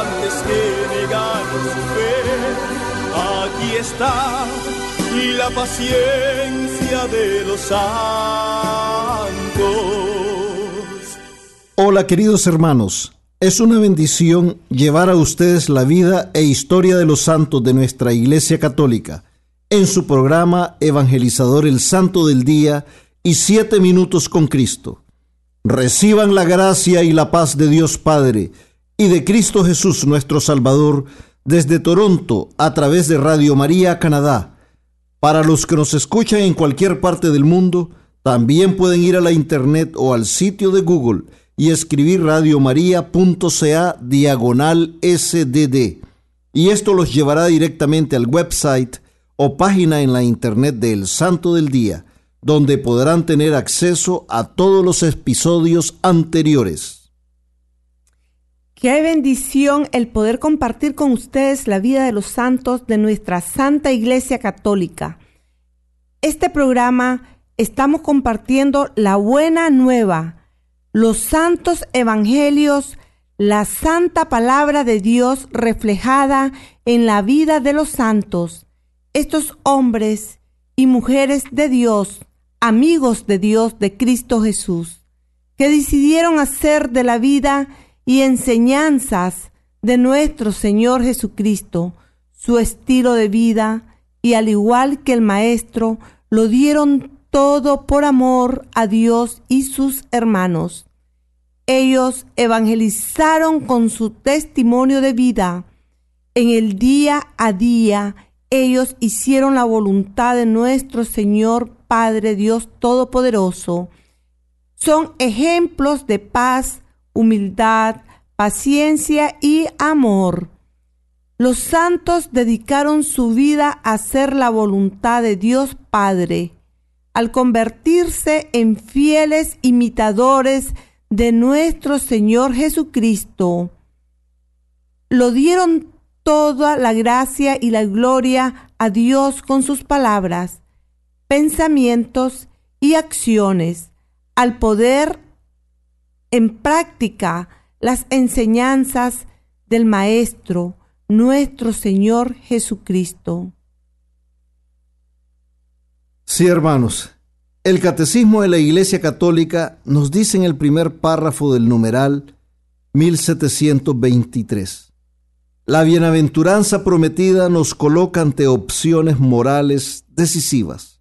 antes que negar su fe. Aquí está la paciencia de los santos. Hola queridos hermanos, es una bendición llevar a ustedes la vida e historia de los santos de nuestra Iglesia Católica en su programa Evangelizador el Santo del Día y Siete Minutos con Cristo. Reciban la gracia y la paz de Dios Padre y de Cristo Jesús nuestro Salvador desde Toronto a través de Radio María Canadá. Para los que nos escuchan en cualquier parte del mundo, también pueden ir a la internet o al sitio de Google y escribir radiomaria.ca diagonal sdd. Y esto los llevará directamente al website o página en la internet del Santo del Día, donde podrán tener acceso a todos los episodios anteriores. Qué bendición el poder compartir con ustedes la vida de los santos de nuestra Santa Iglesia Católica. Este programa estamos compartiendo la buena nueva los santos evangelios, la santa palabra de Dios reflejada en la vida de los santos, estos hombres y mujeres de Dios, amigos de Dios de Cristo Jesús, que decidieron hacer de la vida y enseñanzas de nuestro Señor Jesucristo su estilo de vida y al igual que el Maestro, lo dieron todo por amor a Dios y sus hermanos. Ellos evangelizaron con su testimonio de vida. En el día a día, ellos hicieron la voluntad de nuestro Señor Padre Dios Todopoderoso. Son ejemplos de paz, humildad, paciencia y amor. Los santos dedicaron su vida a hacer la voluntad de Dios Padre, al convertirse en fieles imitadores de nuestro Señor Jesucristo. Lo dieron toda la gracia y la gloria a Dios con sus palabras, pensamientos y acciones, al poder en práctica las enseñanzas del Maestro, nuestro Señor Jesucristo. Sí, hermanos, el Catecismo de la Iglesia Católica nos dice en el primer párrafo del numeral 1723. La bienaventuranza prometida nos coloca ante opciones morales decisivas.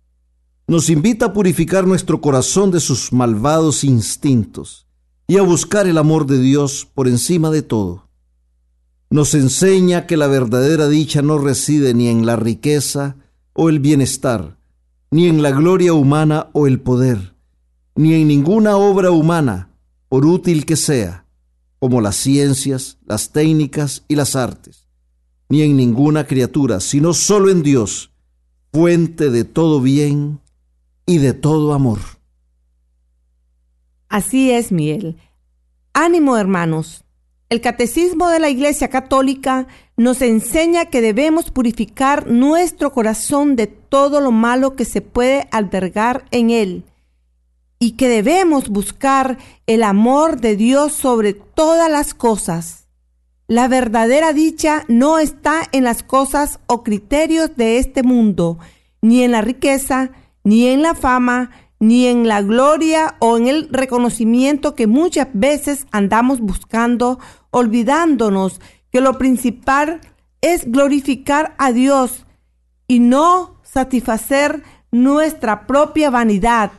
Nos invita a purificar nuestro corazón de sus malvados instintos y a buscar el amor de Dios por encima de todo. Nos enseña que la verdadera dicha no reside ni en la riqueza o el bienestar, ni en la gloria humana o el poder, ni en ninguna obra humana, por útil que sea, como las ciencias, las técnicas y las artes, ni en ninguna criatura, sino solo en Dios, fuente de todo bien y de todo amor. Así es, Miel. Ánimo, hermanos. El Catecismo de la Iglesia Católica nos enseña que debemos purificar nuestro corazón de todo lo malo que se puede albergar en él y que debemos buscar el amor de Dios sobre todas las cosas. La verdadera dicha no está en las cosas o criterios de este mundo, ni en la riqueza, ni en la fama, ni en la gloria o en el reconocimiento que muchas veces andamos buscando, olvidándonos que lo principal es glorificar a Dios y no satisfacer nuestra propia vanidad.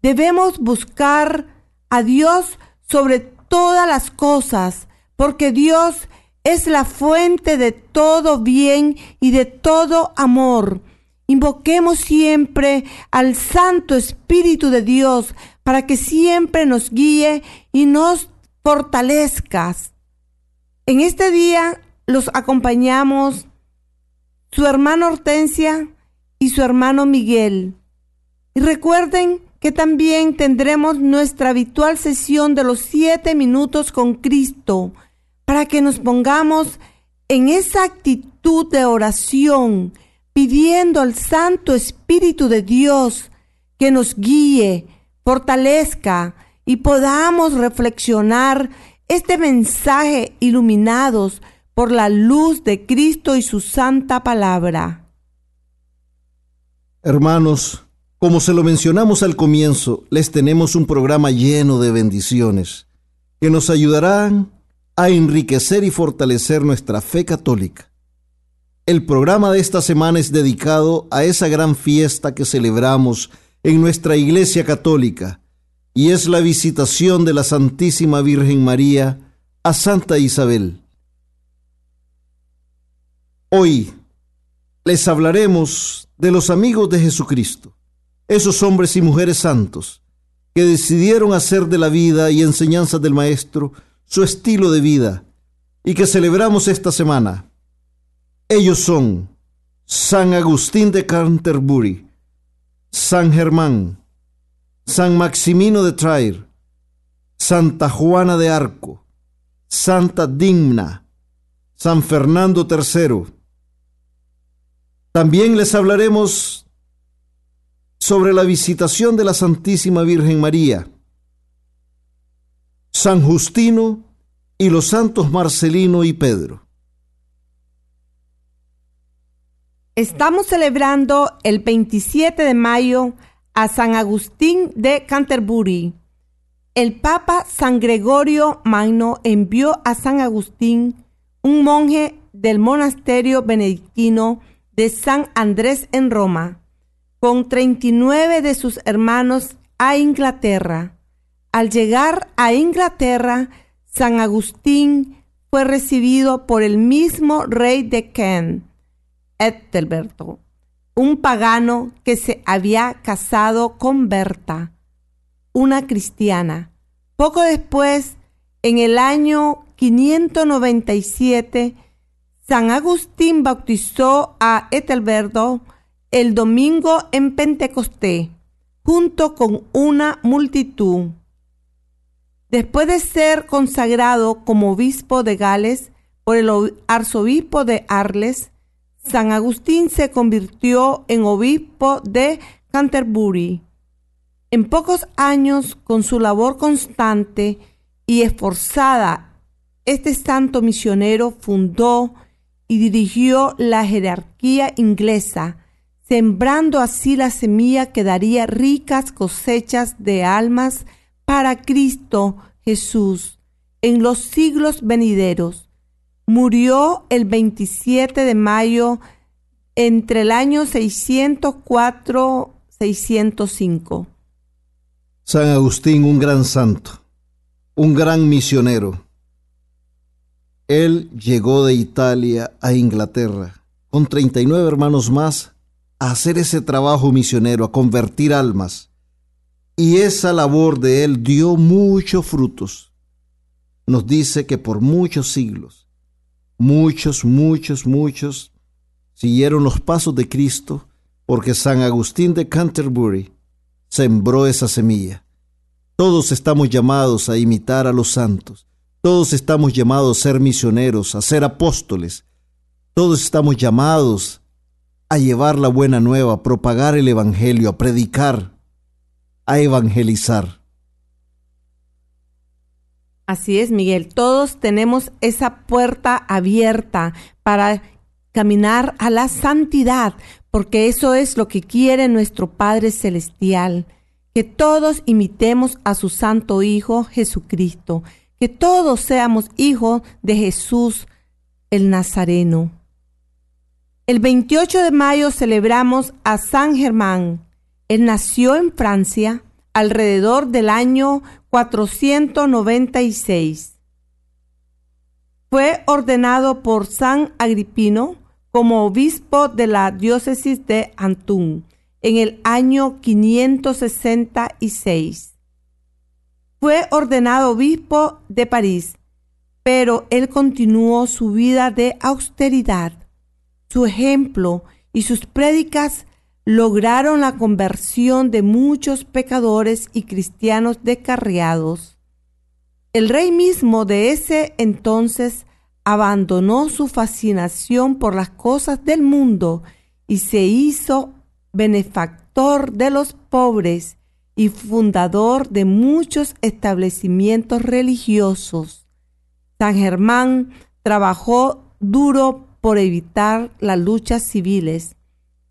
Debemos buscar a Dios sobre todas las cosas, porque Dios es la fuente de todo bien y de todo amor. Invoquemos siempre al Santo Espíritu de Dios para que siempre nos guíe y nos fortalezcas. En este día los acompañamos su hermano Hortensia y su hermano Miguel. Y recuerden que también tendremos nuestra habitual sesión de los siete minutos con Cristo para que nos pongamos en esa actitud de oración, pidiendo al Santo Espíritu de Dios que nos guíe, fortalezca y podamos reflexionar este mensaje iluminados por la luz de Cristo y su santa palabra. Hermanos, como se lo mencionamos al comienzo, les tenemos un programa lleno de bendiciones que nos ayudarán a enriquecer y fortalecer nuestra fe católica. El programa de esta semana es dedicado a esa gran fiesta que celebramos en nuestra Iglesia Católica y es la visitación de la Santísima Virgen María a Santa Isabel. Hoy les hablaremos de los amigos de Jesucristo, esos hombres y mujeres santos que decidieron hacer de la vida y enseñanzas del Maestro su estilo de vida y que celebramos esta semana. Ellos son San Agustín de Canterbury, San Germán, San Maximino de Trair, Santa Juana de Arco, Santa Digna, San Fernando III, también les hablaremos sobre la visitación de la Santísima Virgen María, San Justino y los santos Marcelino y Pedro. Estamos celebrando el 27 de mayo a San Agustín de Canterbury. El Papa San Gregorio Magno envió a San Agustín, un monje del monasterio benedictino, de San Andrés en Roma, con 39 de sus hermanos a Inglaterra. Al llegar a Inglaterra, San Agustín fue recibido por el mismo rey de Kent, Ethelberto, un pagano que se había casado con Berta, una cristiana. Poco después, en el año 597, San Agustín bautizó a Etelberto el domingo en Pentecostés, junto con una multitud. Después de ser consagrado como obispo de Gales por el arzobispo de Arles, San Agustín se convirtió en obispo de Canterbury. En pocos años, con su labor constante y esforzada, este santo misionero fundó y dirigió la jerarquía inglesa, sembrando así la semilla que daría ricas cosechas de almas para Cristo Jesús en los siglos venideros. Murió el 27 de mayo entre el año 604-605. San Agustín, un gran santo, un gran misionero él llegó de Italia a Inglaterra con 39 hermanos más a hacer ese trabajo misionero, a convertir almas. Y esa labor de él dio muchos frutos. Nos dice que por muchos siglos, muchos, muchos, muchos siguieron los pasos de Cristo porque San Agustín de Canterbury sembró esa semilla. Todos estamos llamados a imitar a los santos todos estamos llamados a ser misioneros, a ser apóstoles. Todos estamos llamados a llevar la buena nueva, a propagar el Evangelio, a predicar, a evangelizar. Así es, Miguel. Todos tenemos esa puerta abierta para caminar a la santidad, porque eso es lo que quiere nuestro Padre Celestial, que todos imitemos a su Santo Hijo Jesucristo que todos seamos hijos de Jesús, el Nazareno. El 28 de mayo celebramos a San Germán. Él nació en Francia alrededor del año 496. Fue ordenado por San Agripino como obispo de la diócesis de Antún en el año 566. Fue ordenado obispo de París, pero él continuó su vida de austeridad. Su ejemplo y sus prédicas lograron la conversión de muchos pecadores y cristianos descarriados. El rey mismo de ese entonces abandonó su fascinación por las cosas del mundo y se hizo benefactor de los pobres y fundador de muchos establecimientos religiosos. San Germán trabajó duro por evitar las luchas civiles,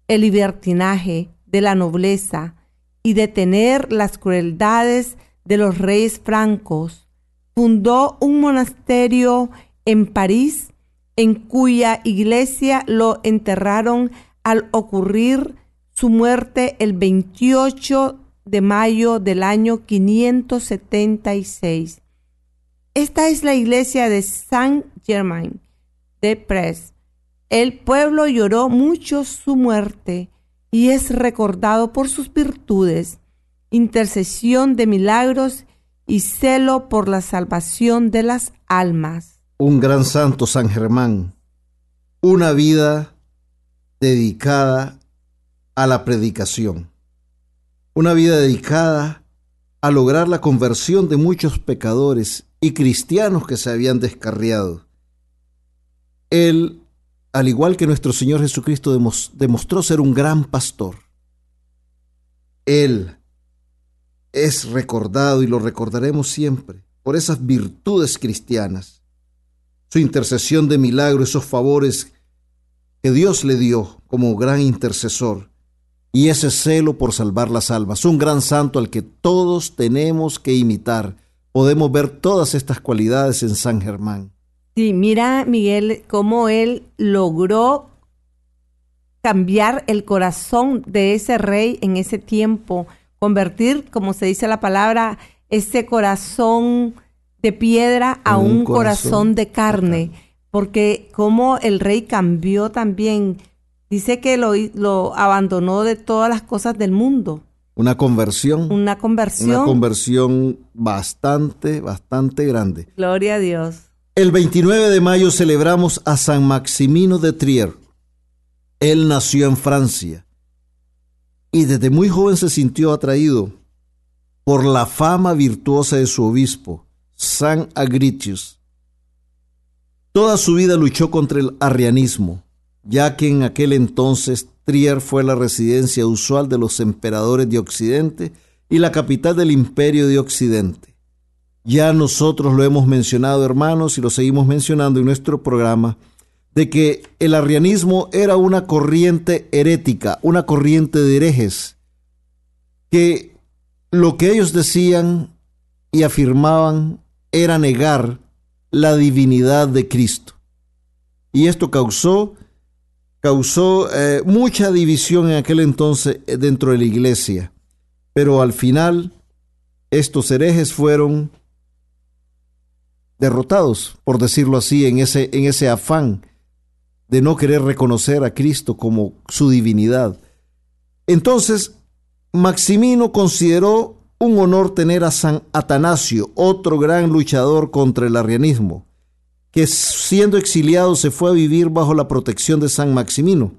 el libertinaje de la nobleza y detener las crueldades de los reyes francos. Fundó un monasterio en París, en cuya iglesia lo enterraron al ocurrir su muerte el 28 de mayo del año 576. Esta es la iglesia de Saint Germain de Prés. El pueblo lloró mucho su muerte y es recordado por sus virtudes, intercesión de milagros y celo por la salvación de las almas. Un gran santo San Germán, una vida dedicada a la predicación una vida dedicada a lograr la conversión de muchos pecadores y cristianos que se habían descarriado. Él, al igual que nuestro Señor Jesucristo, demostró ser un gran pastor. Él es recordado y lo recordaremos siempre por esas virtudes cristianas, su intercesión de milagro, esos favores que Dios le dio como gran intercesor y ese celo por salvar las almas. Un gran santo al que todos tenemos que imitar. Podemos ver todas estas cualidades en San Germán. Sí, mira Miguel cómo él logró cambiar el corazón de ese rey en ese tiempo, convertir, como se dice la palabra, ese corazón de piedra a un, corazón, de carne, porque como el rey cambió también Dice que lo, lo abandonó de todas las cosas del mundo. Una conversión. Una conversión. Una conversión bastante, bastante grande. Gloria a Dios. El 29 de mayo celebramos a San Maximino de Trier. Él nació en Francia y desde muy joven se sintió atraído por la fama virtuosa de su obispo, San Agritius. Toda su vida luchó contra el arrianismo ya que en aquel entonces Trier fue la residencia usual de los emperadores de Occidente y la capital del imperio de Occidente. Ya nosotros lo hemos mencionado, hermanos, y lo seguimos mencionando en nuestro programa, de que el arrianismo era una corriente herética, una corriente de herejes, que lo que ellos decían y afirmaban era negar la divinidad de Cristo. Y esto causó causó eh, mucha división en aquel entonces eh, dentro de la iglesia, pero al final estos herejes fueron derrotados, por decirlo así, en ese, en ese afán de no querer reconocer a Cristo como su divinidad. Entonces, Maximino consideró un honor tener a San Atanasio, otro gran luchador contra el arrianismo que siendo exiliado se fue a vivir bajo la protección de San Maximino.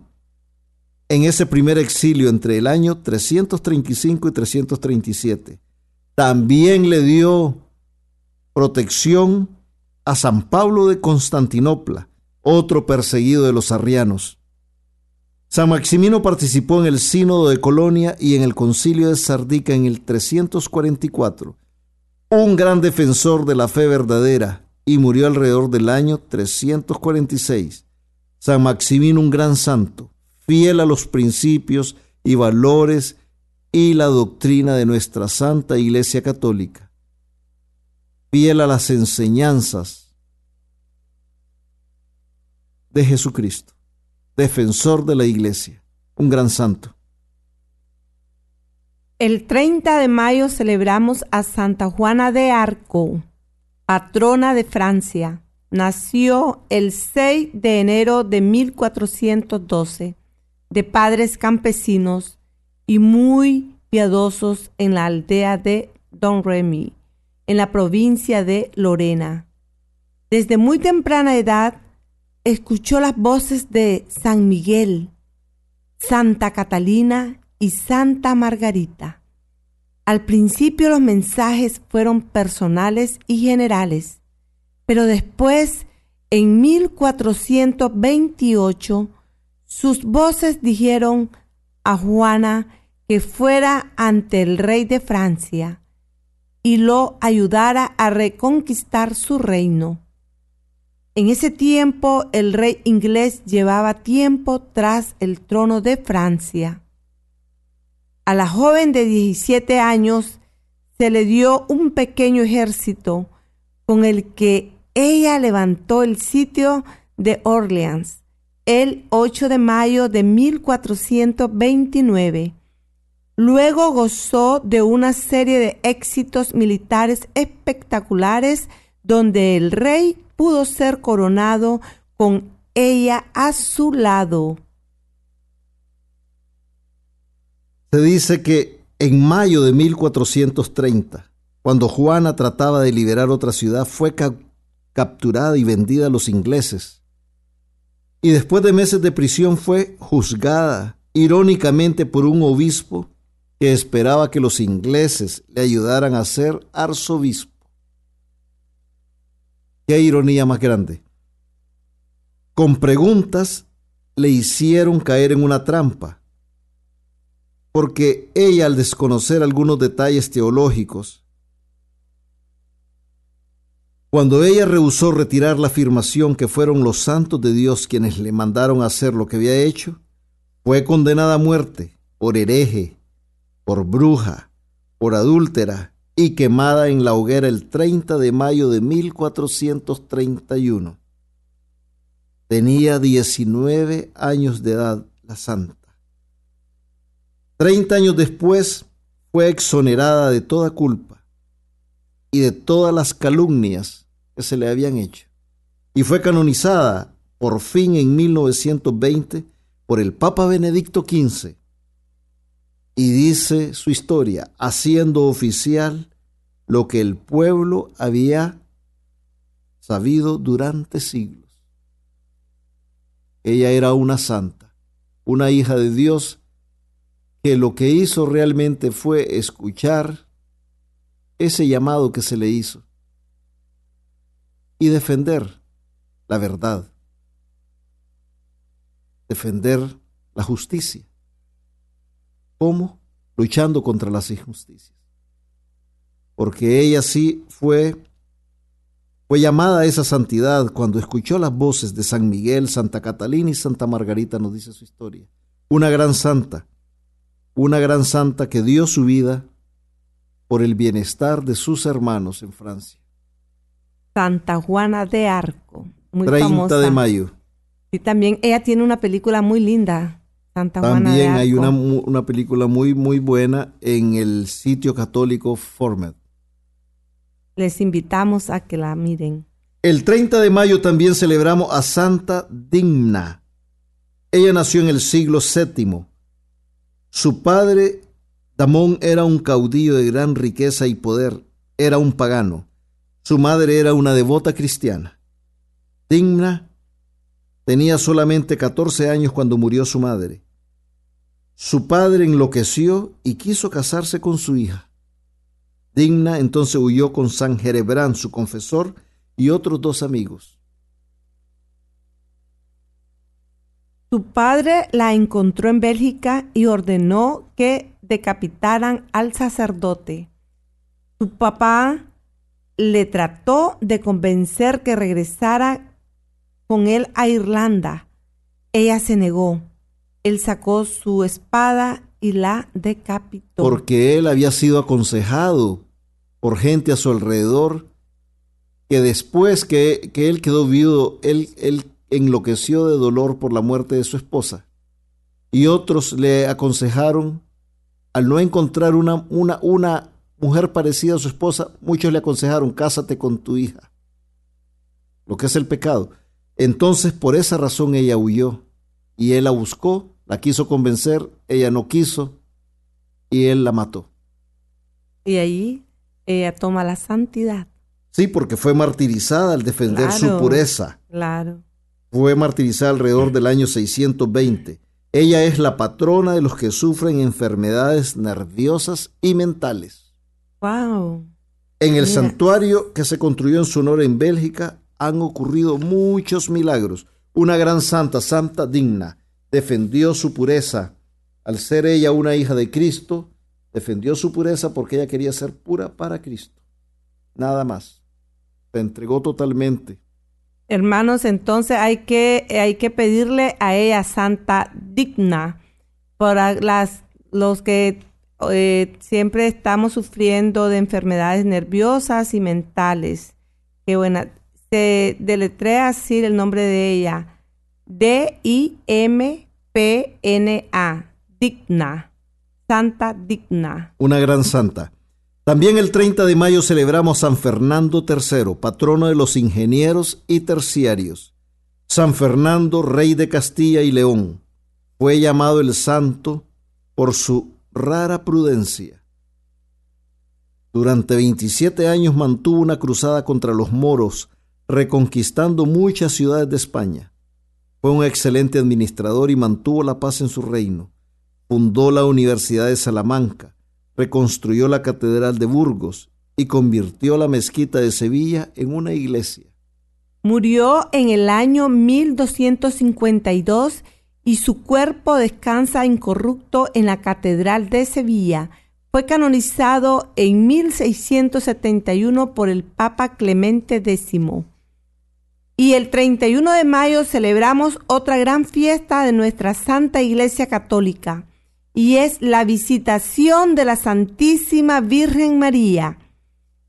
En ese primer exilio entre el año 335 y 337, también le dio protección a San Pablo de Constantinopla, otro perseguido de los arrianos. San Maximino participó en el Sínodo de Colonia y en el Concilio de Sardica en el 344, un gran defensor de la fe verdadera y murió alrededor del año 346. San Maximino, un gran santo, fiel a los principios y valores y la doctrina de nuestra Santa Iglesia Católica, fiel a las enseñanzas de Jesucristo, defensor de la iglesia, un gran santo. El 30 de mayo celebramos a Santa Juana de Arco, patrona de Francia. Nació el 6 de enero de 1412, de padres campesinos y muy piadosos en la aldea de Don Remy, en la provincia de Lorena. Desde muy temprana edad escuchó las voces de San Miguel, Santa Catalina y Santa Margarita. Al principio los mensajes fueron personales y generales, pero después, en 1428, sus voces dijeron a Juana que fuera ante el rey de Francia y lo ayudara a reconquistar su reino. En ese tiempo el rey inglés llevaba tiempo tras el trono de Francia. A la joven de 17 años se le dio un pequeño ejército con el que ella levantó el sitio de Orleans el 8 de mayo de 1429. Luego gozó de una serie de éxitos militares espectaculares donde el rey pudo ser coronado con ella a su lado. Se dice que en mayo de 1430, cuando Juana trataba de liberar otra ciudad, fue capturada y vendida a los ingleses. Y después de meses de prisión fue juzgada irónicamente por un obispo que esperaba que los ingleses le ayudaran a ser arzobispo. Qué ironía más grande. Con preguntas le hicieron caer en una trampa, porque ella al desconocer algunos detalles teológicos, cuando ella rehusó retirar la afirmación que fueron los santos de Dios quienes le mandaron hacer lo que había hecho, fue condenada a muerte por hereje, por bruja, por adúltera y quemada en la hoguera el 30 de mayo de 1431. Tenía 19 años de edad la santa. Treinta años después fue exonerada de toda culpa y de todas las calumnias que se le habían hecho. Y fue canonizada por fin en 1920 por el Papa Benedicto XV y dice su historia, haciendo oficial lo que el pueblo había sabido durante siglos. Ella era una santa, una hija de Dios, que lo que hizo realmente fue escuchar ese llamado que se le hizo y defender la verdad, defender la justicia. ¿Cómo? Luchando contra las injusticias. Porque ella sí fue, fue llamada a esa santidad cuando escuchó las voces de San Miguel, Santa Catalina y Santa Margarita, nos dice su historia. Una gran santa, una gran santa que dio su vida por el bienestar de sus hermanos en Francia. Santa Juana de Arco, muy 30 de mayo. Y también ella tiene una película muy linda, también hay una, una, película muy, muy buena en el sitio católico Formed. Les invitamos a que la miren. El 30 de mayo también celebramos a Santa Digna. Ella nació en el siglo VII. Su padre, Damón, era un caudillo de gran riqueza y poder. Era un pagano. Su madre era una devota cristiana. Digna tenía solamente 14 años cuando murió su madre. Su padre enloqueció y quiso casarse con su hija. Digna entonces huyó con San Jerebrán, su confesor, y otros dos amigos. Su padre la encontró en Bélgica y ordenó que decapitaran al sacerdote. Su papá le trató de convencer que regresara con él a Irlanda. Ella se negó él sacó su espada y la decapitó. Porque él había sido aconsejado por gente a su alrededor que después que, él quedó viudo, él, él, enloqueció de dolor por la muerte de su esposa. Y otros le aconsejaron, al no encontrar una, una, una mujer parecida a su esposa, muchos le aconsejaron, cásate con tu hija. Lo que es el pecado. Entonces por esa razón ella huyó y él la buscó, la quiso convencer, ella no quiso y él la mató. Y ahí ella toma la santidad. Sí, porque fue martirizada al defender su pureza. Claro. Fue martirizada alrededor del año 620. Ella es la patrona de los que sufren enfermedades nerviosas y mentales. Wow. En el santuario que se construyó en su honor en Bélgica han ocurrido muchos milagros. Una gran santa, santa digna, defendió su pureza. Al ser ella una hija de Cristo, defendió su pureza porque ella quería ser pura para Cristo. Nada más. Se entregó totalmente. Hermanos, entonces hay que, hay que pedirle a ella santa digna por las, los que eh, siempre estamos sufriendo de enfermedades nerviosas y mentales. Qué buena. Se deletrea así el nombre de ella. D-I-M-P-N-A. Digna. Santa Digna. Una gran santa. También el 30 de mayo celebramos San Fernando III, patrono de los ingenieros y terciarios. San Fernando, rey de Castilla y León, fue llamado el santo por su rara prudencia. Durante 27 años mantuvo una cruzada contra los moros, reconquistando muchas ciudades de España. Fue un excelente administrador y mantuvo la paz en su reino. Fundó la Universidad de Salamanca, reconstruyó la Catedral de Burgos y convirtió la mezquita de Sevilla en una iglesia. Murió en el año 1252 y su cuerpo descansa incorrupto en la Catedral de Sevilla. Fue canonizado en 1671 por el Papa Clemente X. Y el 31 de mayo celebramos otra gran fiesta de nuestra Santa Iglesia Católica, y es la visitación de la Santísima Virgen María.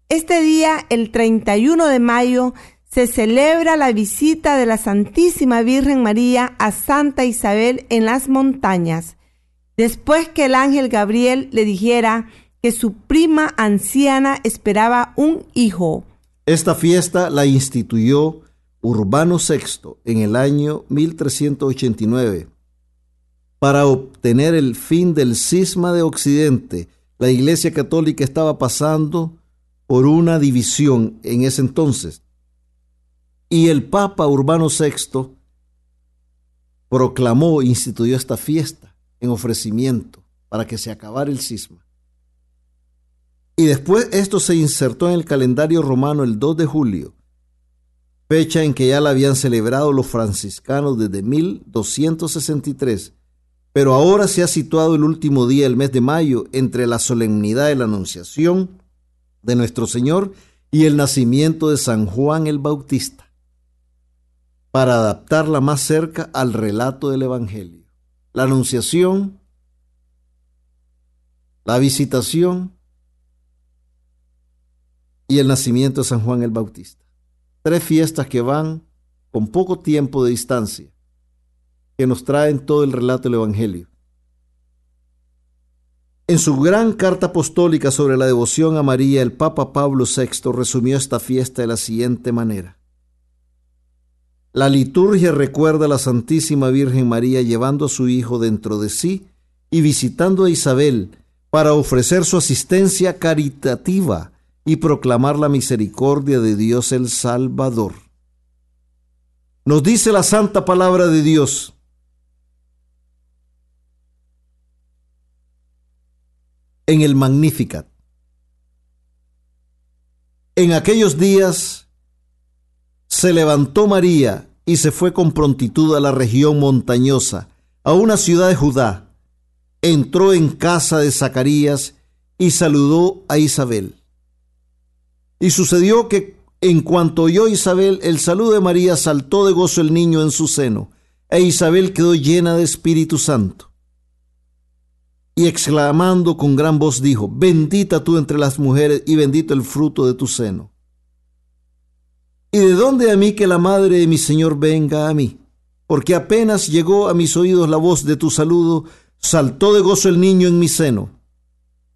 Este día, el 31 de mayo, se celebra la visita de la Santísima Virgen María a Santa Isabel en las montañas, después que el ángel Gabriel le dijera que su prima anciana esperaba un hijo. Esta fiesta la instituyó Urbano VI en el año 1389 para obtener el fin del cisma de Occidente. La Iglesia Católica estaba pasando por una división en ese entonces. Y el Papa Urbano VI proclamó, instituyó esta fiesta en ofrecimiento para que se acabara el cisma. Y después esto se insertó en el calendario romano el 2 de julio, fecha en que ya la habían celebrado los franciscanos desde 1263 pero ahora se ha situado el último día del mes de mayo entre la solemnidad de la Anunciación de nuestro Señor y el nacimiento de San Juan el Bautista, para adaptarla más cerca al relato del Evangelio. La Anunciación, la visitación y el nacimiento de San Juan el Bautista. Tres fiestas que van con poco tiempo de distancia que nos traen todo el relato del Evangelio. En su gran carta apostólica sobre la devoción a María, el Papa Pablo VI resumió esta fiesta de la siguiente manera. La liturgia recuerda a la Santísima Virgen María llevando a su Hijo dentro de sí y visitando a Isabel para ofrecer su asistencia caritativa y proclamar la misericordia de Dios el Salvador. Nos dice la santa palabra de Dios, en el Magnificat. En aquellos días se levantó María y se fue con prontitud a la región montañosa, a una ciudad de Judá. Entró en casa de Zacarías y saludó a Isabel. Y sucedió que en cuanto oyó Isabel el saludo de María, saltó de gozo el niño en su seno, e Isabel quedó llena de Espíritu Santo y exclamando con gran voz dijo, bendita tú entre las mujeres y bendito el fruto de tu seno. ¿Y de dónde a mí que la madre de mi Señor venga a mí? Porque apenas llegó a mis oídos la voz de tu saludo, saltó de gozo el niño en mi seno.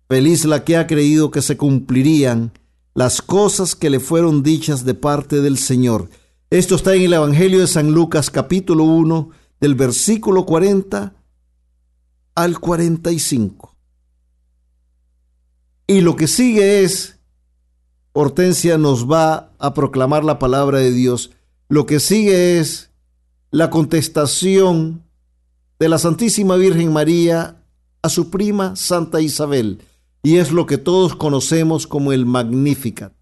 Feliz la que ha creído que se cumplirían las cosas que le fueron dichas de parte del Señor. Esto está en el Evangelio de San Lucas capítulo 1 del versículo 40 al 45. Y lo que sigue es, Hortensia nos va a proclamar la palabra de Dios. Lo que sigue es la contestación de la Santísima Virgen María a su prima Santa Isabel y es lo que todos conocemos como el Magnificat.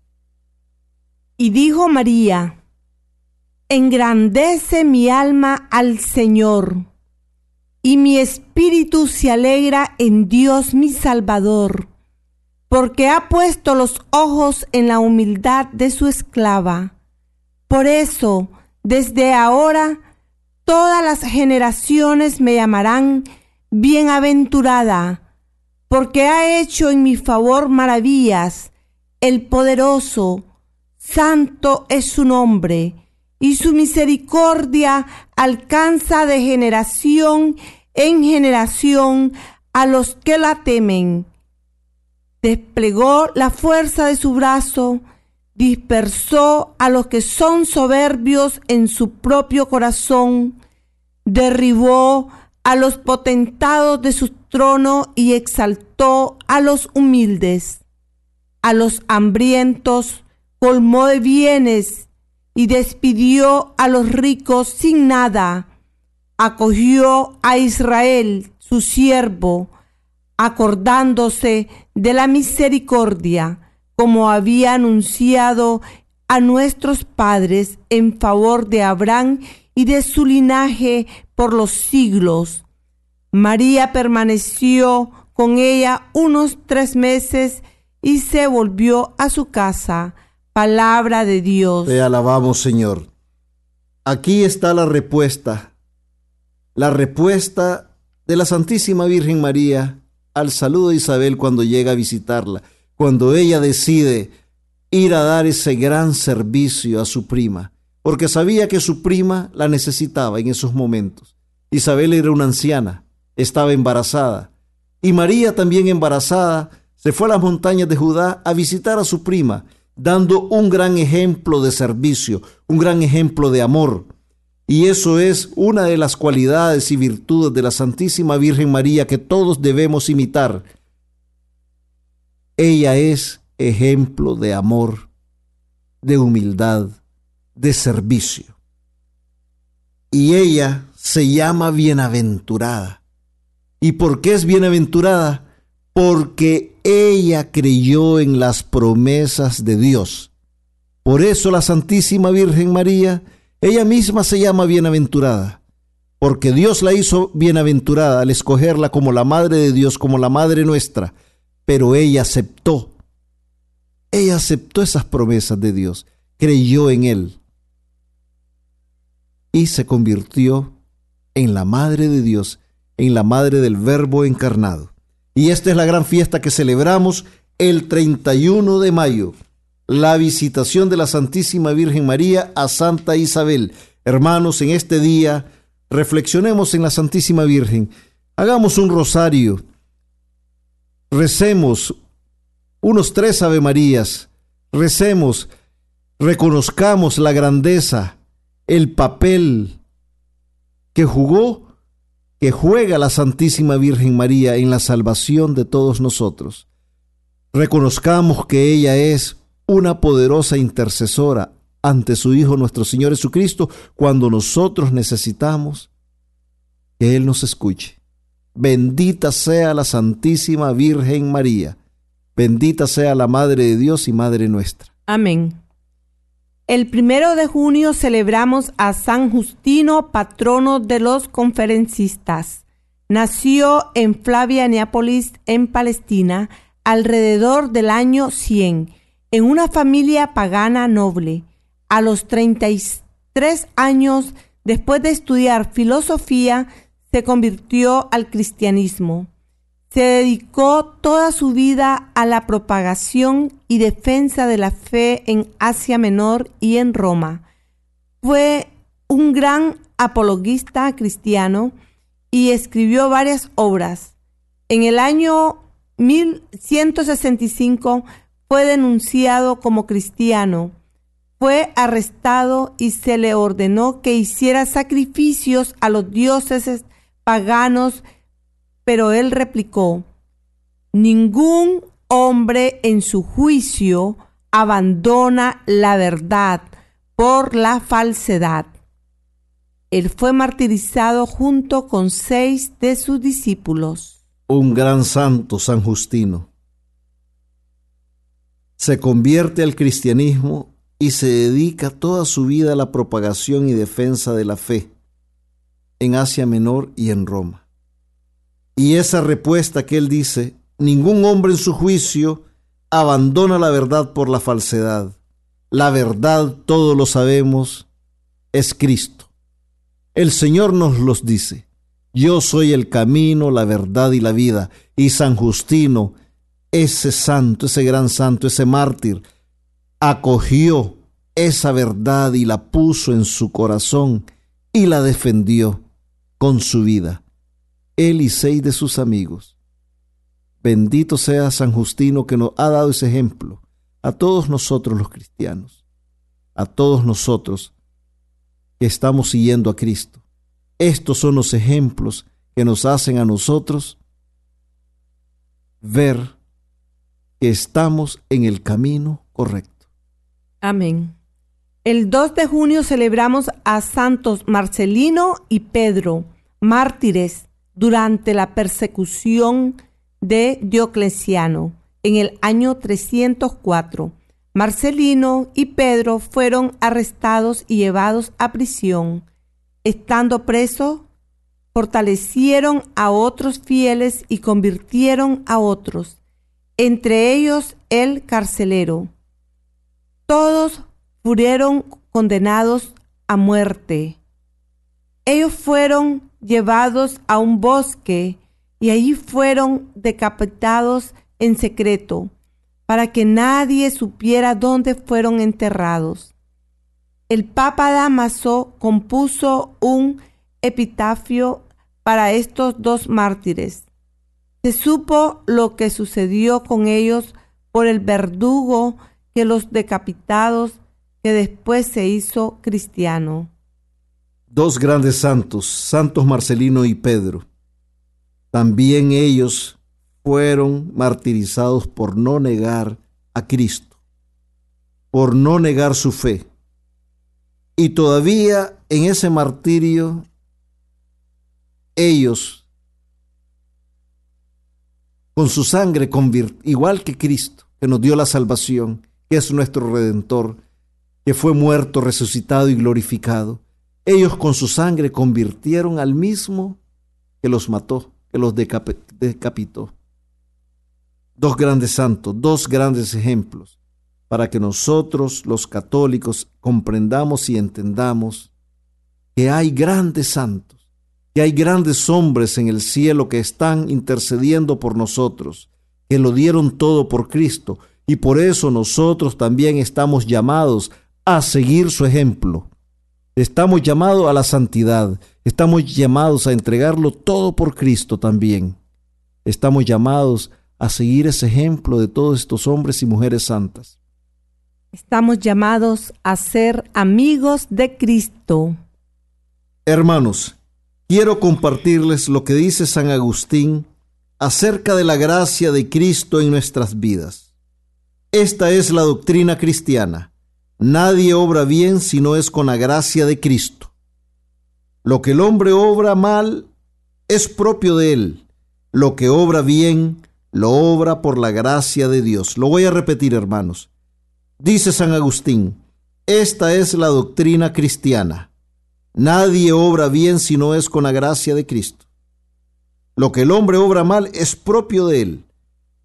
Y dijo María, engrandece mi alma al Señor, y mi espíritu se alegra en Dios mi Salvador, porque ha puesto los ojos en la humildad de su esclava. Por eso, desde ahora, todas las generaciones me llamarán bienaventurada porque ha hecho en mi favor maravillas. El poderoso, santo es su nombre, y su misericordia alcanza de generación en generación a los que la temen. Desplegó la fuerza de su brazo, dispersó a los que son soberbios en su propio corazón, derribó a los potentados de su y exaltó a los humildes, a los hambrientos colmó de bienes y despidió a los ricos sin nada, acogió a Israel, su siervo, acordándose de la misericordia, como había anunciado a nuestros padres en favor de Abraham y de su linaje por los siglos. María permaneció con ella unos tres meses y se volvió a su casa. Palabra de Dios. Te alabamos, Señor. Aquí está la respuesta. La respuesta de la Santísima Virgen María al saludo de Isabel cuando llega a visitarla, cuando ella decide ir a dar ese gran servicio a su prima porque sabía que su prima la necesitaba en esos momentos. Isabel era una anciana, estaba embarazada, y María también embarazada se fue a las montañas de Judá a visitar a su prima, dando un gran ejemplo de servicio, un gran ejemplo de amor. Y eso es una de las cualidades y virtudes de la Santísima Virgen María que todos debemos imitar. Ella es ejemplo de amor, de humildad, de servicio. Y ella se llama bienaventurada. ¿Y por qué es bienaventurada? Porque ella creyó en las promesas de Dios. Por eso la Santísima Virgen María, ella misma se llama bienaventurada, porque Dios la hizo bienaventurada al escogerla como la Madre de Dios, como la Madre nuestra, pero ella aceptó, ella aceptó esas promesas de Dios, creyó en Él. Y se convirtió en la Madre de Dios, en la Madre del Verbo encarnado. Y esta es la gran fiesta que celebramos el 31 de mayo, la visitación de la Santísima Virgen María a Santa Isabel. Hermanos, en este día reflexionemos en la Santísima Virgen, hagamos un rosario, recemos unos tres Ave Marías, recemos, reconozcamos la grandeza, el papel que jugó, que juega la Santísima Virgen María en la salvación de todos nosotros. Reconozcamos que ella es una poderosa intercesora ante su Hijo nuestro Señor Jesucristo cuando nosotros necesitamos que Él nos escuche. Bendita sea la Santísima Virgen María. Bendita sea la Madre de Dios y Madre nuestra. Amén. El primero de junio celebramos a San Justino, patrono de los conferencistas. Nació en Flavia, Neápolis, en Palestina, alrededor del año 100, en una familia pagana noble. A los 33 años, después de estudiar filosofía, se convirtió al cristianismo. Se dedicó toda su vida a la propagación y defensa de la fe en Asia Menor y en Roma. Fue un gran apologista cristiano y escribió varias obras. En el año 1165 fue denunciado como cristiano, fue arrestado y se le ordenó que hiciera sacrificios a los dioses paganos, pero él replicó, ningún hombre en su juicio abandona la verdad por la falsedad. Él fue martirizado junto con seis de sus discípulos. Un gran santo, San Justino. Se convierte al cristianismo y se dedica toda su vida a la propagación y defensa de la fe en Asia Menor y en Roma. Y esa respuesta que él dice, ningún hombre en su juicio abandona la verdad por la falsedad. La verdad, todos lo sabemos, es Cristo. El Señor nos los dice. Yo soy el camino, la verdad y la vida. Y San Justino, ese santo, ese gran santo, ese mártir, acogió esa verdad y la puso en su corazón y la defendió con su vida, él y seis de sus amigos. Bendito sea San Justino que nos ha dado ese ejemplo a todos nosotros los cristianos, a todos nosotros que estamos siguiendo a Cristo. Estos son los ejemplos que nos hacen a nosotros ver que estamos en el camino correcto. Amén. El 2 de junio celebramos a santos Marcelino y Pedro, mártires durante la persecución de Diocleciano en el año 304. Marcelino y Pedro fueron arrestados y llevados a prisión. Estando presos, fortalecieron a otros fieles y convirtieron a otros, entre ellos el carcelero. Todos fueron condenados a muerte. Ellos fueron llevados a un bosque y allí fueron decapitados en secreto, para que nadie supiera dónde fueron enterrados. El Papa Damaso compuso un epitafio para estos dos mártires. Se supo lo que sucedió con ellos por el verdugo que los decapitados que después se hizo cristiano dos grandes santos, Santos Marcelino y Pedro. También ellos fueron martirizados por no negar a Cristo, por no negar su fe. Y todavía en ese martirio, ellos, con su sangre, igual que Cristo, que nos dio la salvación, que es nuestro redentor, que fue muerto, resucitado y glorificado, ellos con su sangre convirtieron al mismo que los mató, que los decapitó. Dos grandes santos, dos grandes ejemplos para que nosotros los católicos comprendamos y entendamos que hay grandes santos, que hay grandes hombres en el cielo que están intercediendo por nosotros, que lo dieron todo por Cristo, y por eso nosotros también estamos llamados a seguir su ejemplo. Estamos llamados a la santidad, estamos llamados a entregarlo todo por Cristo también. Estamos llamados a seguir ese ejemplo de todos estos hombres y mujeres santas. Estamos llamados a ser amigos de Cristo. Hermanos, quiero compartirles lo que dice San Agustín acerca de la gracia de Cristo en nuestras vidas. Esta es la doctrina cristiana Nadie obra bien si no es con la gracia de Cristo. Lo que el hombre obra mal es propio de él. Lo que obra bien, lo obra por la gracia de Dios. Lo voy a repetir, hermanos. Dice San Agustín, esta es la doctrina cristiana. Nadie obra bien si no es con la gracia de Cristo. Lo que el hombre obra mal es propio de él.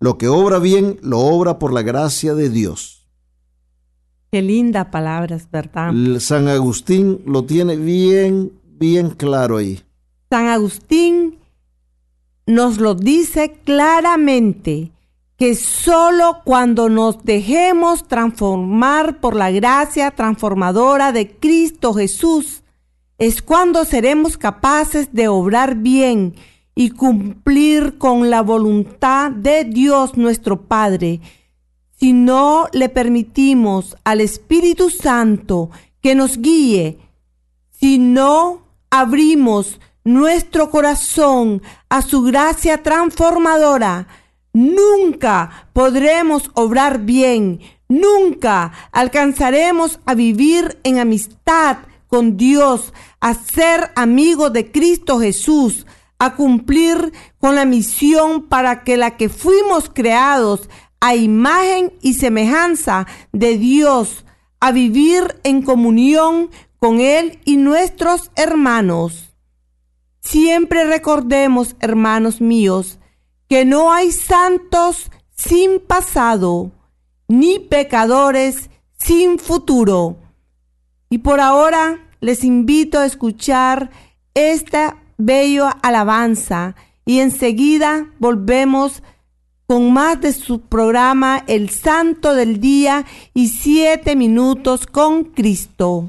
Lo que obra bien, lo obra por la gracia de Dios. Qué linda palabras, ¿verdad? San Agustín lo tiene bien, bien claro ahí. San Agustín nos lo dice claramente, que solo cuando nos dejemos transformar por la gracia transformadora de Cristo Jesús, es cuando seremos capaces de obrar bien y cumplir con la voluntad de Dios nuestro Padre. Si no le permitimos al Espíritu Santo que nos guíe, si no abrimos nuestro corazón a su gracia transformadora, nunca podremos obrar bien, nunca alcanzaremos a vivir en amistad con Dios, a ser amigos de Cristo Jesús, a cumplir con la misión para que la que fuimos creados a imagen y semejanza de Dios, a vivir en comunión con Él y nuestros hermanos. Siempre recordemos, hermanos míos, que no hay santos sin pasado, ni pecadores sin futuro. Y por ahora les invito a escuchar esta bella alabanza y enseguida volvemos con más de su programa El Santo del Día y siete minutos con Cristo.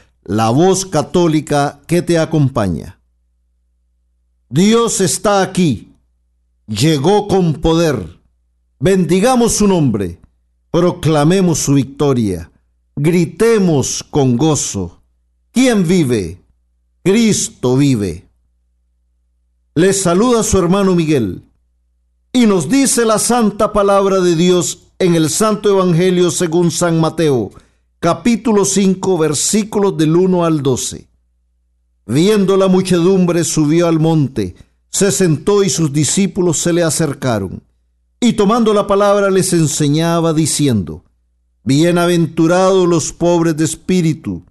la voz católica que te acompaña. Dios está aquí, llegó con poder. Bendigamos su nombre, proclamemos su victoria, gritemos con gozo. ¿Quién vive? Cristo vive. Les saluda su hermano Miguel y nos dice la santa palabra de Dios en el Santo Evangelio según San Mateo capítulo 5, versículos del 1 al 12. Viendo la muchedumbre, subió al monte, se sentó y sus discípulos se le acercaron. Y tomando la palabra les enseñaba diciendo, Bienaventurados los pobres de espíritu,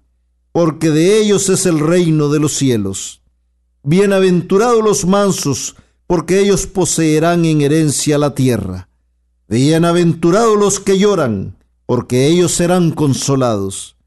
porque de ellos es el reino de los cielos. Bienaventurados los mansos, porque ellos poseerán en herencia la tierra. Bienaventurados los que lloran, porque ellos serán consolados.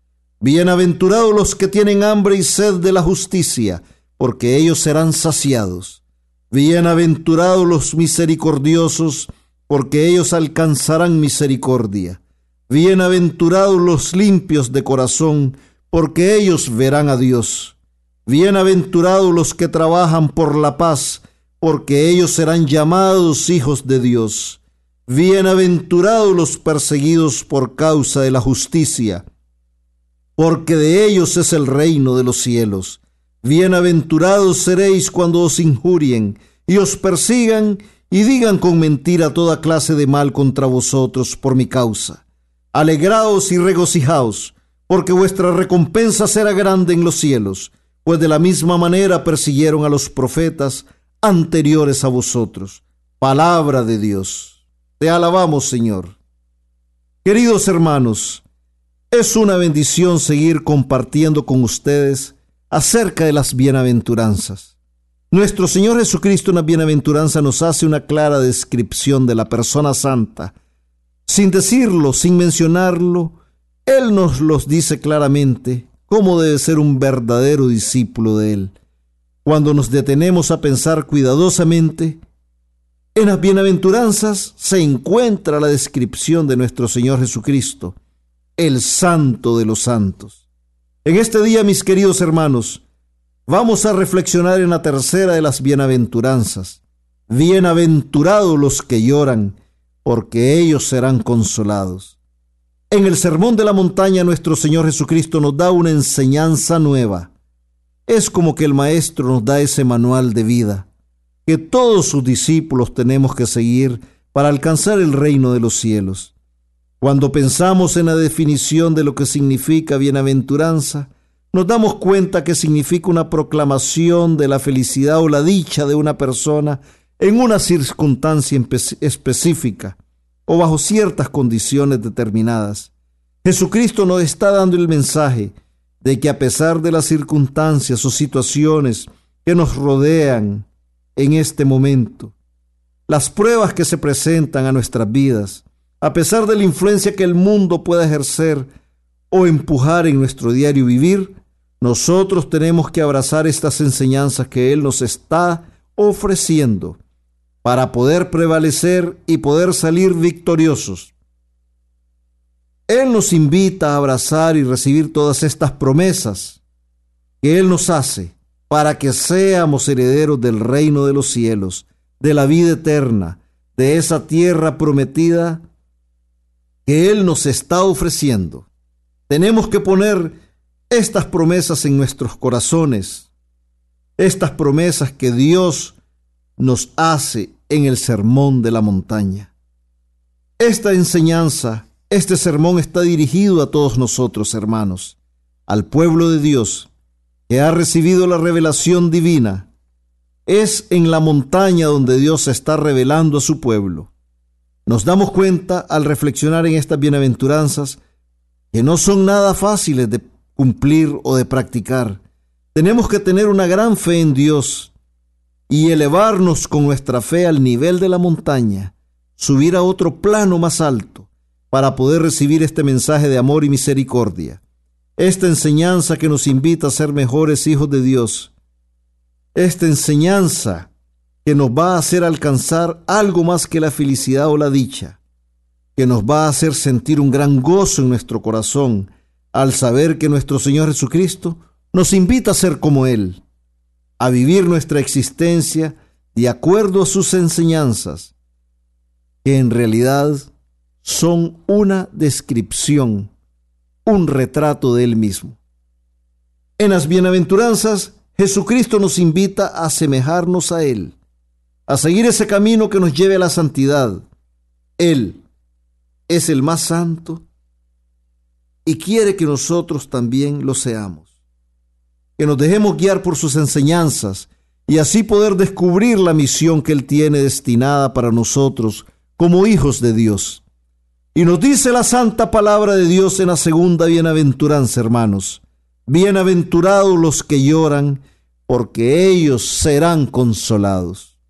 Bienaventurados los que tienen hambre y sed de la justicia, porque ellos serán saciados. Bienaventurados los misericordiosos, porque ellos alcanzarán misericordia. Bienaventurados los limpios de corazón, porque ellos verán a Dios. Bienaventurados los que trabajan por la paz, porque ellos serán llamados hijos de Dios. Bienaventurados los perseguidos por causa de la justicia, porque de ellos es el reino de los cielos. Bienaventurados seréis cuando os injurien y os persigan y digan con mentira toda clase de mal contra vosotros por mi causa. Alegraos y regocijaos, porque vuestra recompensa será grande en los cielos, pues de la misma manera persiguieron a los profetas anteriores a vosotros. Palabra de Dios. Te alabamos, Señor. Queridos hermanos, es una bendición seguir compartiendo con ustedes acerca de las bienaventuranzas. Nuestro Señor Jesucristo en la bienaventuranza nos hace una clara descripción de la persona santa. Sin decirlo, sin mencionarlo, Él nos los dice claramente cómo debe ser un verdadero discípulo de Él. Cuando nos detenemos a pensar cuidadosamente, en las bienaventuranzas se encuentra la descripción de nuestro Señor Jesucristo, el santo de los santos. En este día, mis queridos hermanos, vamos a reflexionar en la tercera de las bienaventuranzas. Bienaventurados los que lloran, porque ellos serán consolados. En el Sermón de la Montaña nuestro Señor Jesucristo nos da una enseñanza nueva. Es como que el Maestro nos da ese manual de vida que todos sus discípulos tenemos que seguir para alcanzar el reino de los cielos. Cuando pensamos en la definición de lo que significa bienaventuranza, nos damos cuenta que significa una proclamación de la felicidad o la dicha de una persona en una circunstancia específica o bajo ciertas condiciones determinadas. Jesucristo nos está dando el mensaje de que a pesar de las circunstancias o situaciones que nos rodean, en este momento. Las pruebas que se presentan a nuestras vidas, a pesar de la influencia que el mundo pueda ejercer o empujar en nuestro diario vivir, nosotros tenemos que abrazar estas enseñanzas que Él nos está ofreciendo para poder prevalecer y poder salir victoriosos. Él nos invita a abrazar y recibir todas estas promesas que Él nos hace para que seamos herederos del reino de los cielos, de la vida eterna, de esa tierra prometida que Él nos está ofreciendo. Tenemos que poner estas promesas en nuestros corazones, estas promesas que Dios nos hace en el sermón de la montaña. Esta enseñanza, este sermón está dirigido a todos nosotros, hermanos, al pueblo de Dios, que ha recibido la revelación divina, es en la montaña donde Dios se está revelando a su pueblo. Nos damos cuenta al reflexionar en estas bienaventuranzas que no son nada fáciles de cumplir o de practicar, Tenemos que tener una gran fe en Dios y elevarnos con nuestra fe al nivel de la montaña, subir a otro plano más alto para poder recibir este mensaje de amor y misericordia, esta enseñanza que nos invita a ser mejores hijos de Dios, esta enseñanza que nos va a hacer alcanzar algo más que la felicidad o la dicha, que nos va a hacer sentir un gran gozo en nuestro corazón al saber que nuestro Señor Jesucristo nos invita a ser como Él, a vivir nuestra existencia de acuerdo a sus enseñanzas, que en realidad son una descripción, un retrato de Él mismo. En las bienaventuranzas, Jesucristo nos invita a asemejarnos a Él, a seguir ese camino que nos lleve a la santidad. Él es el más santo y quiere que nosotros también lo seamos. Que nos dejemos guiar por sus enseñanzas y así poder descubrir la misión que Él tiene destinada para nosotros como hijos de Dios. Y nos dice la santa palabra de Dios en la segunda bienaventuranza, hermanos. Bienaventurados los que lloran, porque ellos serán consolados.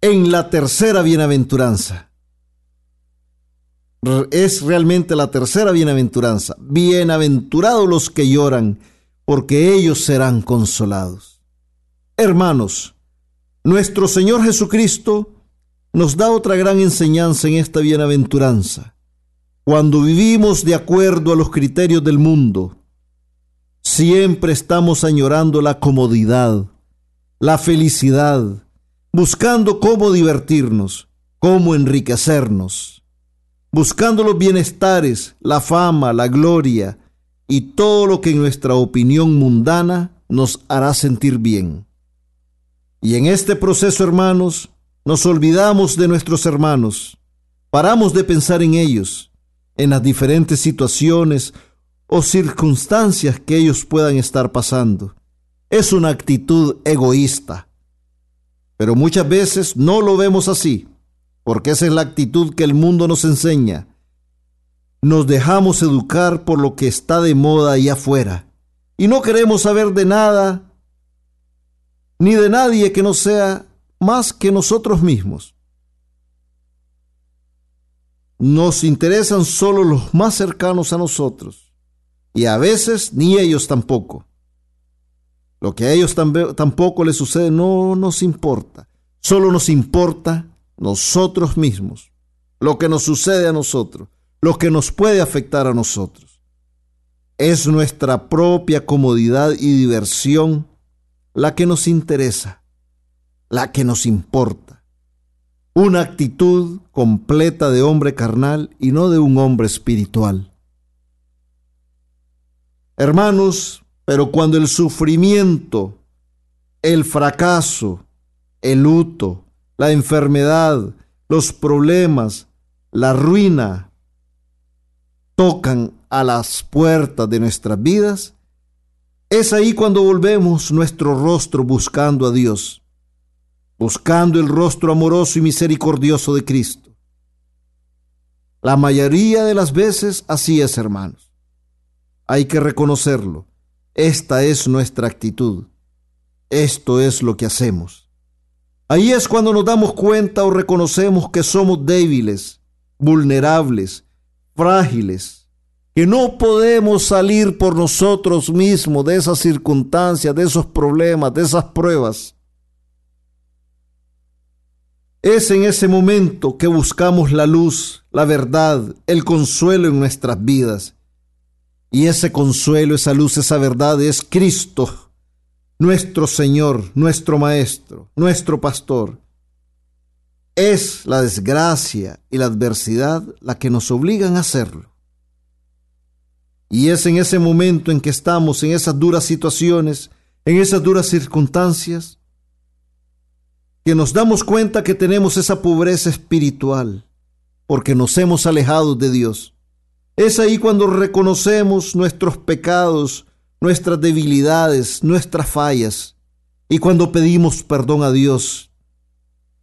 En la tercera bienaventuranza, es realmente la tercera bienaventuranza. Bienaventurados los que lloran, porque ellos serán consolados. Hermanos, nuestro Señor Jesucristo nos da otra gran enseñanza en esta bienaventuranza. Cuando vivimos de acuerdo a los criterios del mundo, siempre estamos añorando la comodidad, la felicidad, buscando cómo divertirnos, cómo enriquecernos buscando los bienestares, la fama, la gloria y todo lo que en nuestra opinión mundana nos hará sentir bien. Y en este proceso, hermanos, nos olvidamos de nuestros hermanos, paramos de pensar en ellos, en las diferentes situaciones o circunstancias que ellos puedan estar pasando. Es una actitud egoísta, pero muchas veces no lo vemos así porque esa es la actitud que el mundo nos enseña. Nos dejamos educar por lo que está de moda allá afuera y no queremos saber de nada ni de nadie que no sea más que nosotros mismos. Nos interesan solo los más cercanos a nosotros y a veces ni ellos tampoco. Lo que a ellos tampoco les sucede no nos importa, solo nos importa nosotros mismos, lo que nos sucede a nosotros, lo que nos puede afectar a nosotros. Es nuestra propia comodidad y diversión la que nos interesa, la que nos importa. Una actitud completa de hombre carnal y no de un hombre espiritual. Hermanos, pero cuando el sufrimiento, el fracaso, el luto, la enfermedad, los problemas, la ruina tocan a las puertas de nuestras vidas, es ahí cuando volvemos nuestro rostro buscando a Dios, buscando el rostro amoroso y misericordioso de Cristo. La mayoría de las veces así es, hermanos. Hay que reconocerlo. Esta es nuestra actitud. Esto es lo que hacemos. Ahí es cuando nos damos cuenta o reconocemos que somos débiles, vulnerables, frágiles, que no podemos salir por nosotros mismos de esas circunstancias, de esos problemas, de esas pruebas. Es en ese momento que buscamos la luz, la verdad, el consuelo en nuestras vidas. Y ese consuelo, esa luz, esa verdad es Cristo nuestro Señor, nuestro Maestro, nuestro Pastor. Es la desgracia y la adversidad la que nos obligan a hacerlo. Y es en ese momento en que estamos en esas duras situaciones, en esas duras circunstancias, que nos damos cuenta que tenemos esa pobreza espiritual, porque nos hemos alejado de Dios. Es ahí cuando reconocemos nuestros pecados, nuestras debilidades, nuestras fallas, y cuando pedimos perdón a Dios.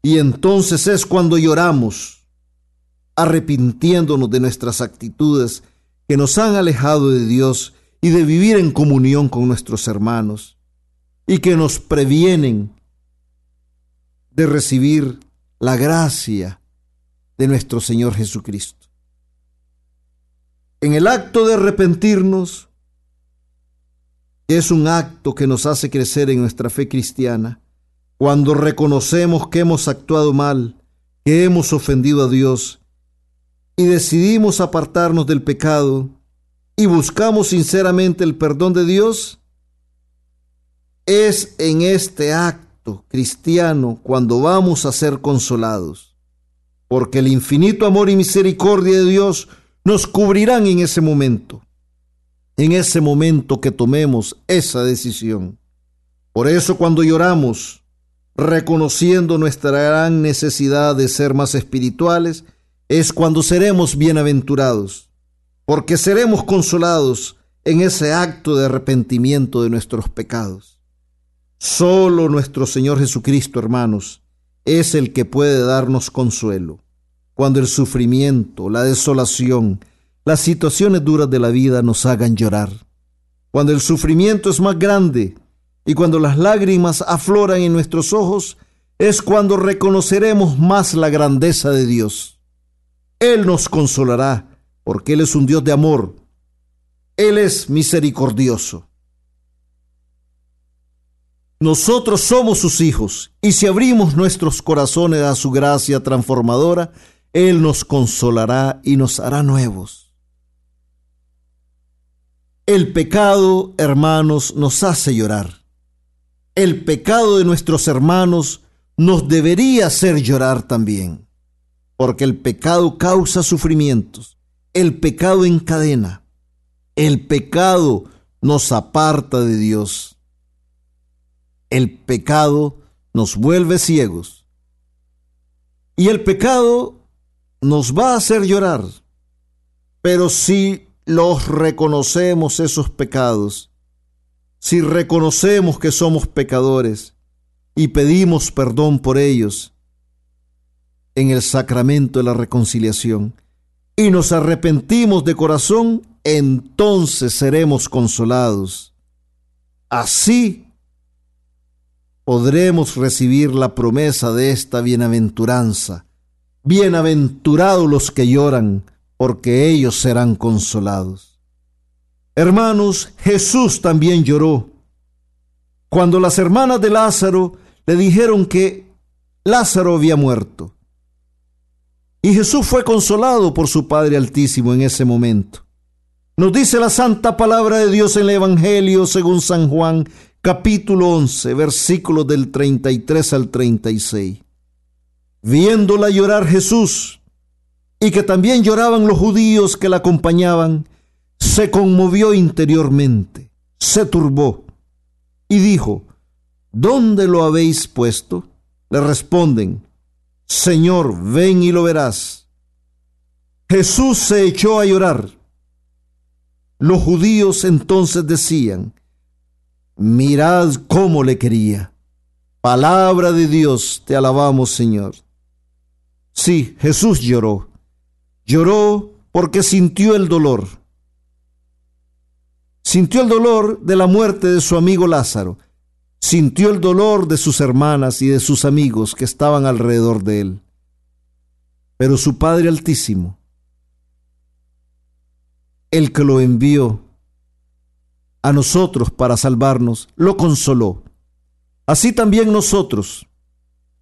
Y entonces es cuando lloramos, arrepintiéndonos de nuestras actitudes que nos han alejado de Dios y de vivir en comunión con nuestros hermanos y que nos previenen de recibir la gracia de nuestro Señor Jesucristo. En el acto de arrepentirnos, es un acto que nos hace crecer en nuestra fe cristiana, cuando reconocemos que hemos actuado mal, que hemos ofendido a Dios y decidimos apartarnos del pecado y buscamos sinceramente el perdón de Dios, es en este acto cristiano cuando vamos a ser consolados, porque el infinito amor y misericordia de Dios nos cubrirán en ese momento, en ese momento que tomemos esa decisión. Por eso cuando lloramos, reconociendo nuestra gran necesidad de ser más espirituales, es cuando seremos bienaventurados, porque seremos consolados en ese acto de arrepentimiento de nuestros pecados. Solo nuestro Señor Jesucristo, hermanos, es el que puede darnos consuelo. Cuando el sufrimiento, la desolación, las situaciones duras de la vida nos hagan llorar. Cuando el sufrimiento es más grande y cuando las lágrimas afloran en nuestros ojos, es cuando reconoceremos más la grandeza de Dios. Él nos consolará, porque Él es un Dios de amor. Él es misericordioso. Nosotros somos sus hijos, y si abrimos nuestros corazones a su gracia transformadora, Él nos consolará y nos hará nuevos. El pecado, hermanos, nos hace llorar. El pecado de nuestros hermanos nos debería hacer llorar también, porque el pecado causa sufrimientos, el pecado encadena, el pecado nos aparta de Dios el pecado nos vuelve ciegos. Y el pecado nos va a hacer llorar. Pero si los reconocemos esos pecados, si reconocemos que somos pecadores y pedimos perdón por ellos en el sacramento de la reconciliación y nos arrepentimos de corazón, entonces seremos consolados. Así podremos recibir la promesa de esta bienaventuranza. Bienaventurados los que lloran, porque ellos serán consolados. Hermanos, Jesús también lloró. Cuando las hermanas de Lázaro le dijeron que Lázaro había muerto. Y Jesús fue consolado por su Padre Altísimo en ese momento. Nos dice la santa palabra de Dios en el Evangelio según San Juan capítulo 11, versículos del 33 al 36. Viéndola llorar Jesús, y que también lloraban los judíos que la acompañaban, se conmovió interiormente, se turbó, y dijo, ¿Dónde lo habéis puesto? Le responden, Señor, ven y lo verás. Jesús se echó a llorar. Los judíos entonces decían, Mirad cómo le quería. Palabra de Dios, te alabamos Señor. Sí, Jesús lloró. Lloró porque sintió el dolor. Sintió el dolor de la muerte de su amigo Lázaro. Sintió el dolor de sus hermanas y de sus amigos que estaban alrededor de él. Pero su Padre Altísimo, el que lo envió, a nosotros para salvarnos, lo consoló. Así también nosotros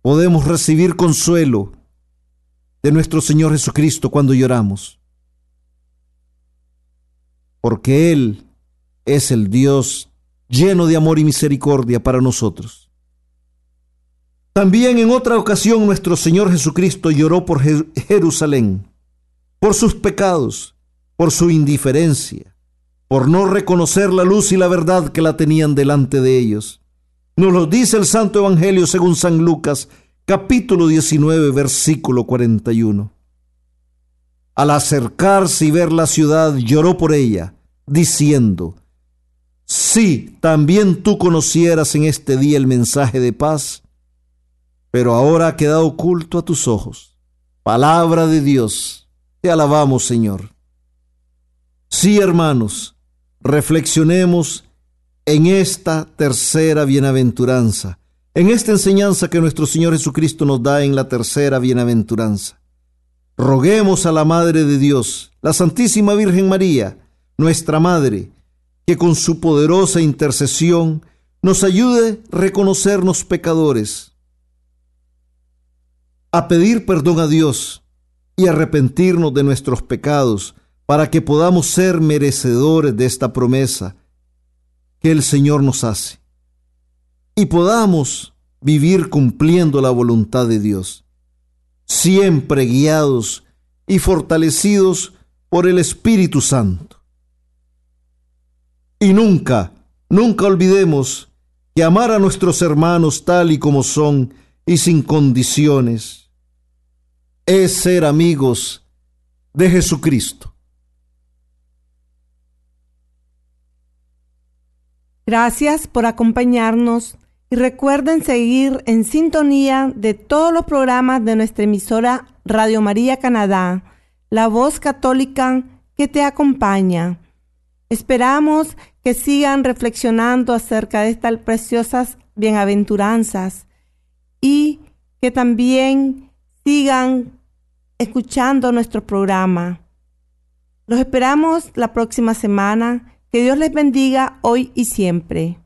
podemos recibir consuelo de nuestro Señor Jesucristo cuando lloramos. Porque Él es el Dios lleno de amor y misericordia para nosotros. También en otra ocasión nuestro Señor Jesucristo lloró por Jerusalén, por sus pecados, por su indiferencia, por no reconocer la luz y la verdad que la tenían delante de ellos. Nos lo dice el Santo Evangelio según San Lucas, capítulo 19, versículo 41. Al acercarse y ver la ciudad, lloró por ella, diciendo, Si también tú conocieras en este día el mensaje de paz, pero ahora ha quedado oculto a tus ojos. Palabra de Dios, te alabamos Señor. Sí, hermanos, reflexionemos en esta tercera bienaventuranza, en esta enseñanza que nuestro Señor Jesucristo nos da en la tercera bienaventuranza. Roguemos a la Madre de Dios, la Santísima Virgen María, nuestra Madre, que con su poderosa intercesión nos ayude a reconocernos pecadores, a pedir perdón a Dios y arrepentirnos de nuestros pecados para que podamos ser merecedores de esta promesa que el Señor nos hace y podamos vivir cumpliendo la voluntad de Dios, siempre guiados y fortalecidos por el Espíritu Santo. Y nunca, nunca olvidemos que amar a nuestros hermanos tal y como son y sin condiciones es ser amigos de Jesucristo. Gracias por acompañarnos y recuerden seguir en sintonía de todos los programas de nuestra emisora Radio María Canadá, la voz católica que te acompaña. Esperamos que sigan reflexionando acerca de estas preciosas bienaventuranzas y que también sigan escuchando nuestro programa. Los esperamos la próxima semana que Dios les bendiga hoy y siempre.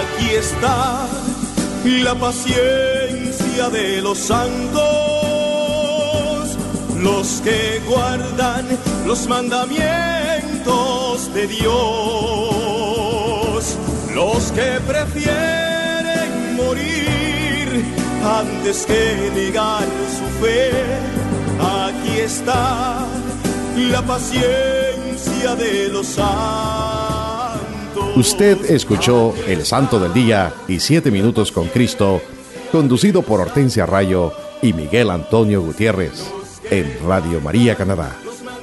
Aquí está la paciencia de los santos, los que guardan los mandamientos de Dios, los que prefieren morir antes que negar su fe. Aquí está la paciencia de los santos. Usted escuchó El Santo del Día y Siete Minutos con Cristo, conducido por Hortensia Rayo y Miguel Antonio Gutiérrez, en Radio María Canadá,